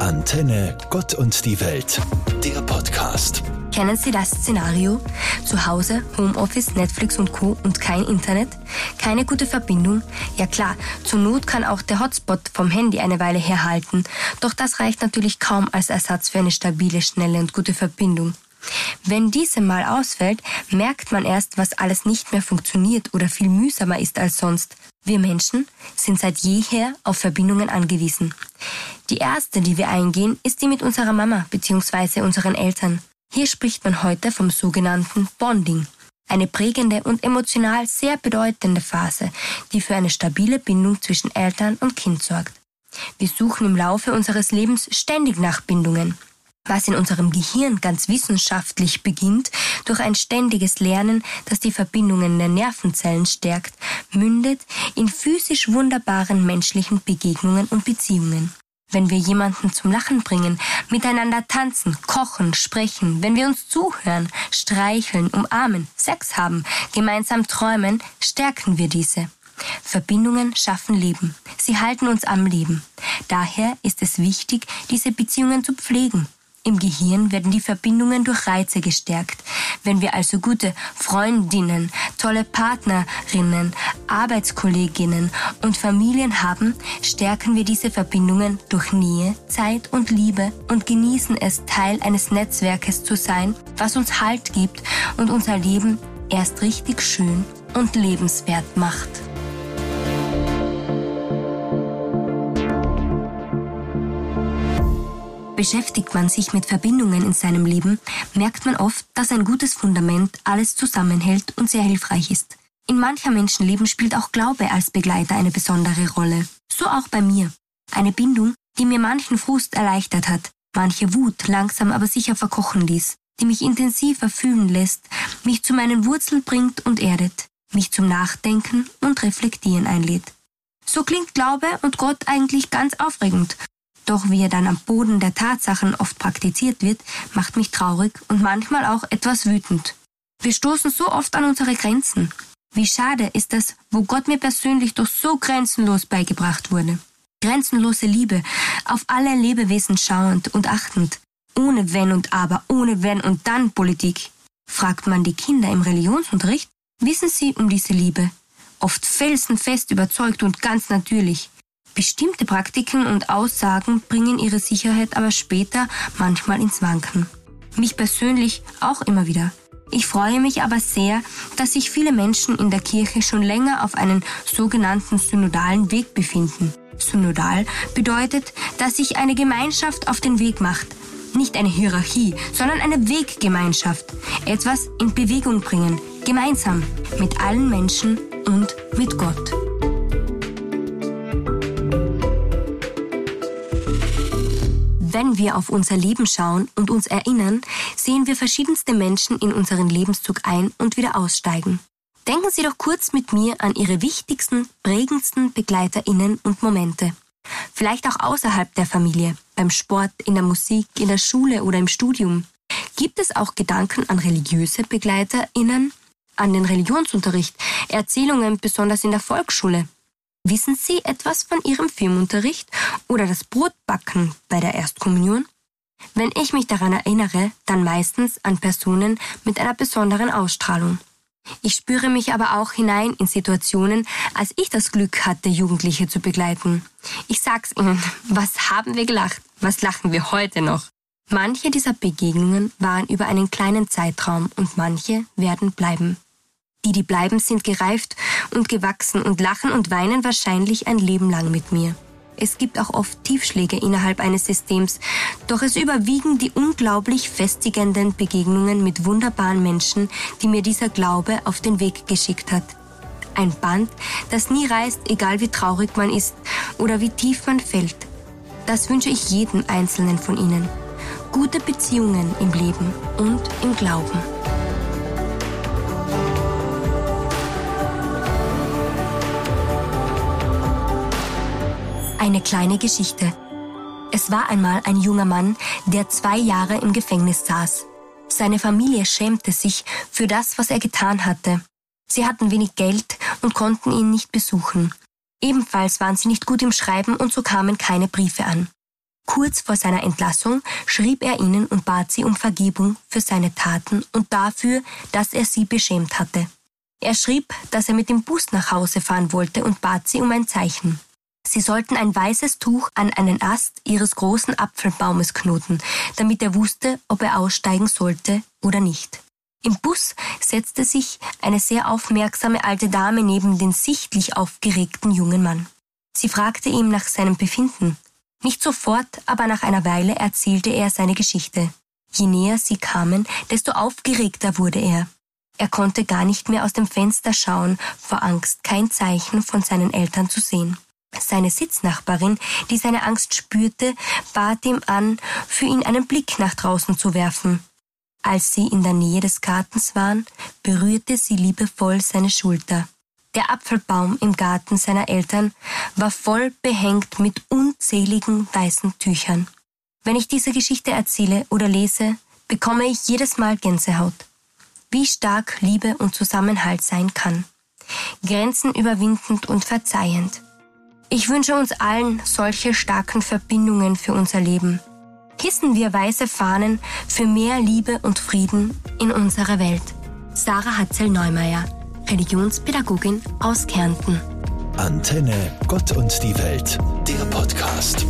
Antenne Gott und die Welt, der Podcast. Kennen Sie das Szenario? Zu Hause, Homeoffice, Netflix und Co. und kein Internet? Keine gute Verbindung? Ja klar, zur Not kann auch der Hotspot vom Handy eine Weile herhalten. Doch das reicht natürlich kaum als Ersatz für eine stabile, schnelle und gute Verbindung. Wenn diese mal ausfällt, merkt man erst, was alles nicht mehr funktioniert oder viel mühsamer ist als sonst. Wir Menschen sind seit jeher auf Verbindungen angewiesen. Die erste, die wir eingehen, ist die mit unserer Mama bzw. unseren Eltern. Hier spricht man heute vom sogenannten Bonding. Eine prägende und emotional sehr bedeutende Phase, die für eine stabile Bindung zwischen Eltern und Kind sorgt. Wir suchen im Laufe unseres Lebens ständig nach Bindungen was in unserem Gehirn ganz wissenschaftlich beginnt, durch ein ständiges Lernen, das die Verbindungen der Nervenzellen stärkt, mündet in physisch wunderbaren menschlichen Begegnungen und Beziehungen. Wenn wir jemanden zum Lachen bringen, miteinander tanzen, kochen, sprechen, wenn wir uns zuhören, streicheln, umarmen, Sex haben, gemeinsam träumen, stärken wir diese. Verbindungen schaffen Leben. Sie halten uns am Leben. Daher ist es wichtig, diese Beziehungen zu pflegen im Gehirn werden die Verbindungen durch Reize gestärkt. Wenn wir also gute Freundinnen, tolle Partnerinnen, Arbeitskolleginnen und Familien haben, stärken wir diese Verbindungen durch Nähe, Zeit und Liebe und genießen es, Teil eines Netzwerkes zu sein, was uns Halt gibt und unser Leben erst richtig schön und lebenswert macht. Beschäftigt man sich mit Verbindungen in seinem Leben, merkt man oft, dass ein gutes Fundament alles zusammenhält und sehr hilfreich ist. In mancher Menschenleben spielt auch Glaube als Begleiter eine besondere Rolle. So auch bei mir. Eine Bindung, die mir manchen Frust erleichtert hat, manche Wut langsam aber sicher verkochen ließ, die mich intensiver fühlen lässt, mich zu meinen Wurzeln bringt und erdet, mich zum Nachdenken und Reflektieren einlädt. So klingt Glaube und Gott eigentlich ganz aufregend doch wie er dann am Boden der Tatsachen oft praktiziert wird, macht mich traurig und manchmal auch etwas wütend. Wir stoßen so oft an unsere Grenzen. Wie schade ist es, wo Gott mir persönlich doch so grenzenlos beigebracht wurde. Grenzenlose Liebe, auf alle Lebewesen schauend und achtend, ohne Wenn und Aber, ohne Wenn und Dann Politik. Fragt man die Kinder im Religionsunterricht, wissen sie um diese Liebe. Oft felsenfest überzeugt und ganz natürlich. Bestimmte Praktiken und Aussagen bringen ihre Sicherheit aber später manchmal ins Wanken. Mich persönlich auch immer wieder. Ich freue mich aber sehr, dass sich viele Menschen in der Kirche schon länger auf einen sogenannten synodalen Weg befinden. Synodal bedeutet, dass sich eine Gemeinschaft auf den Weg macht. Nicht eine Hierarchie, sondern eine Weggemeinschaft. Etwas in Bewegung bringen, gemeinsam, mit allen Menschen und mit Gott. Wenn wir auf unser Leben schauen und uns erinnern, sehen wir verschiedenste Menschen in unseren Lebenszug ein und wieder aussteigen. Denken Sie doch kurz mit mir an Ihre wichtigsten, prägendsten Begleiterinnen und Momente. Vielleicht auch außerhalb der Familie, beim Sport, in der Musik, in der Schule oder im Studium. Gibt es auch Gedanken an religiöse Begleiterinnen, an den Religionsunterricht, Erzählungen besonders in der Volksschule? Wissen Sie etwas von Ihrem Filmunterricht oder das Brotbacken bei der Erstkommunion? Wenn ich mich daran erinnere, dann meistens an Personen mit einer besonderen Ausstrahlung. Ich spüre mich aber auch hinein in Situationen, als ich das Glück hatte, Jugendliche zu begleiten. Ich sag's Ihnen, was haben wir gelacht? Was lachen wir heute noch? Manche dieser Begegnungen waren über einen kleinen Zeitraum und manche werden bleiben. Die, die bleiben, sind gereift und gewachsen und lachen und weinen wahrscheinlich ein Leben lang mit mir. Es gibt auch oft Tiefschläge innerhalb eines Systems, doch es überwiegen die unglaublich festigenden Begegnungen mit wunderbaren Menschen, die mir dieser Glaube auf den Weg geschickt hat. Ein Band, das nie reißt, egal wie traurig man ist oder wie tief man fällt. Das wünsche ich jedem Einzelnen von Ihnen. Gute Beziehungen im Leben und im Glauben. Eine kleine Geschichte. Es war einmal ein junger Mann, der zwei Jahre im Gefängnis saß. Seine Familie schämte sich für das, was er getan hatte. Sie hatten wenig Geld und konnten ihn nicht besuchen. Ebenfalls waren sie nicht gut im Schreiben und so kamen keine Briefe an. Kurz vor seiner Entlassung schrieb er ihnen und bat sie um Vergebung für seine Taten und dafür, dass er sie beschämt hatte. Er schrieb, dass er mit dem Bus nach Hause fahren wollte und bat sie um ein Zeichen. Sie sollten ein weißes Tuch an einen Ast ihres großen Apfelbaumes knoten, damit er wusste, ob er aussteigen sollte oder nicht. Im Bus setzte sich eine sehr aufmerksame alte Dame neben den sichtlich aufgeregten jungen Mann. Sie fragte ihm nach seinem Befinden. Nicht sofort, aber nach einer Weile erzählte er seine Geschichte. Je näher sie kamen, desto aufgeregter wurde er. Er konnte gar nicht mehr aus dem Fenster schauen, vor Angst kein Zeichen von seinen Eltern zu sehen. Seine Sitznachbarin, die seine Angst spürte, bat ihm an, für ihn einen Blick nach draußen zu werfen. Als sie in der Nähe des Gartens waren, berührte sie liebevoll seine Schulter. Der Apfelbaum im Garten seiner Eltern war voll behängt mit unzähligen weißen Tüchern. Wenn ich diese Geschichte erzähle oder lese, bekomme ich jedes Mal Gänsehaut. Wie stark Liebe und Zusammenhalt sein kann. Grenzen überwindend und verzeihend. Ich wünsche uns allen solche starken Verbindungen für unser Leben. Hissen wir weiße Fahnen für mehr Liebe und Frieden in unserer Welt. Sarah Hatzel-Neumeier Religionspädagogin aus Kärnten. Antenne Gott und die Welt, der Podcast.